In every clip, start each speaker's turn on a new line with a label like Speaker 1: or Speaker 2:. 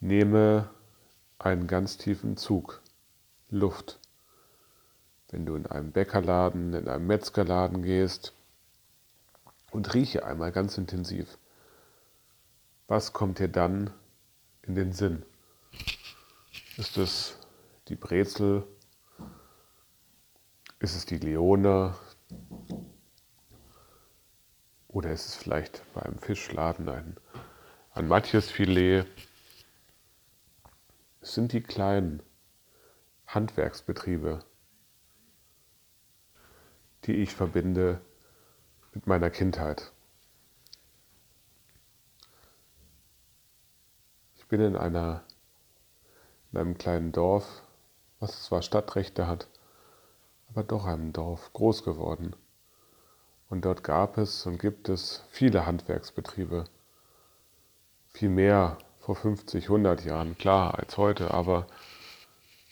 Speaker 1: Nehme einen ganz tiefen Zug Luft. Wenn du in einem Bäckerladen, in einem Metzgerladen gehst und rieche einmal ganz intensiv. Was kommt dir dann in den Sinn? Ist es die Brezel? Ist es die Leone? Oder ist es vielleicht bei einem Fischladen ein, ein Matjesfilet? Es sind die kleinen Handwerksbetriebe, die ich verbinde mit meiner Kindheit. Ich bin in, einer, in einem kleinen Dorf, was zwar Stadtrechte hat, aber doch einem Dorf groß geworden. Und dort gab es und gibt es viele Handwerksbetriebe. Viel mehr vor 50, 100 Jahren, klar, als heute, aber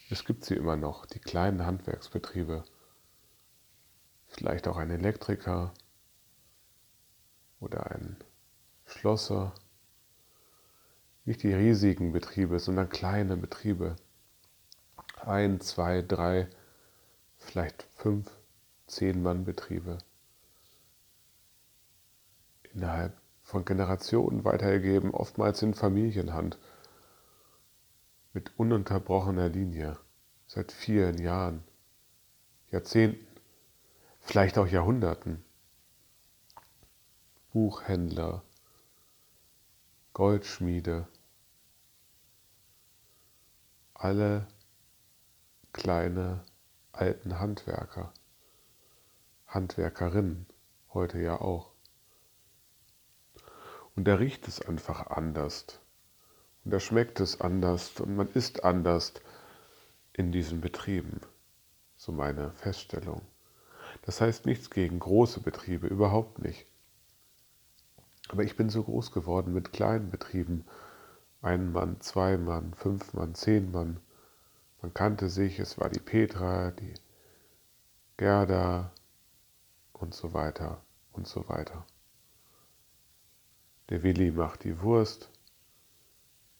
Speaker 1: es gibt sie immer noch, die kleinen Handwerksbetriebe. Vielleicht auch ein Elektriker oder ein Schlosser. Nicht die riesigen Betriebe, sondern kleine Betriebe. Ein, zwei, drei, vielleicht fünf, zehn Mann Betriebe innerhalb von Generationen weitergegeben, oftmals in Familienhand, mit ununterbrochener Linie, seit vielen Jahren, Jahrzehnten, vielleicht auch Jahrhunderten. Buchhändler, Goldschmiede, alle kleine alten Handwerker, Handwerkerinnen. Heute ja auch. Und da riecht es einfach anders. Und da schmeckt es anders und man isst anders in diesen Betrieben. So meine Feststellung. Das heißt nichts gegen große Betriebe, überhaupt nicht. Aber ich bin so groß geworden mit kleinen Betrieben. Ein Mann, zwei Mann, fünf Mann, zehn Mann. Man kannte sich, es war die Petra, die Gerda und so weiter und so weiter. Der Willi macht die Wurst.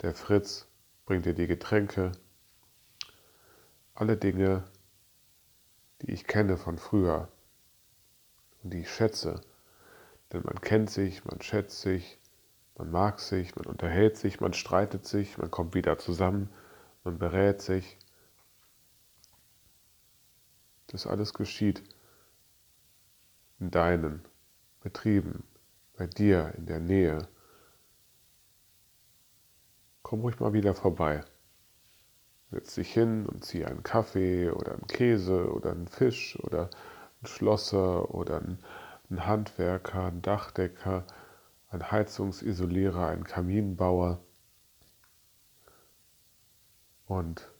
Speaker 1: Der Fritz bringt dir die Getränke. Alle Dinge, die ich kenne von früher und die ich schätze. Denn man kennt sich, man schätzt sich, man mag sich, man unterhält sich, man streitet sich, man kommt wieder zusammen, man berät sich. Das alles geschieht in deinen Betrieben, bei dir in der Nähe. Komm ruhig mal wieder vorbei. Setz dich hin und zieh einen Kaffee oder einen Käse oder einen Fisch oder einen Schlosser oder einen Handwerker, einen Dachdecker, einen Heizungsisolierer, einen Kaminbauer. Und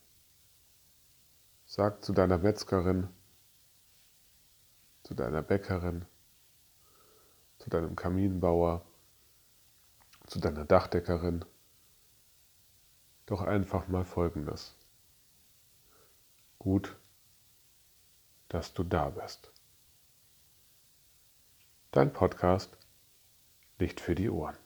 Speaker 1: sag zu deiner Metzgerin, zu deiner Bäckerin, deinem Kaminbauer, zu deiner Dachdeckerin. Doch einfach mal Folgendes. Gut, dass du da bist. Dein Podcast Licht für die Ohren.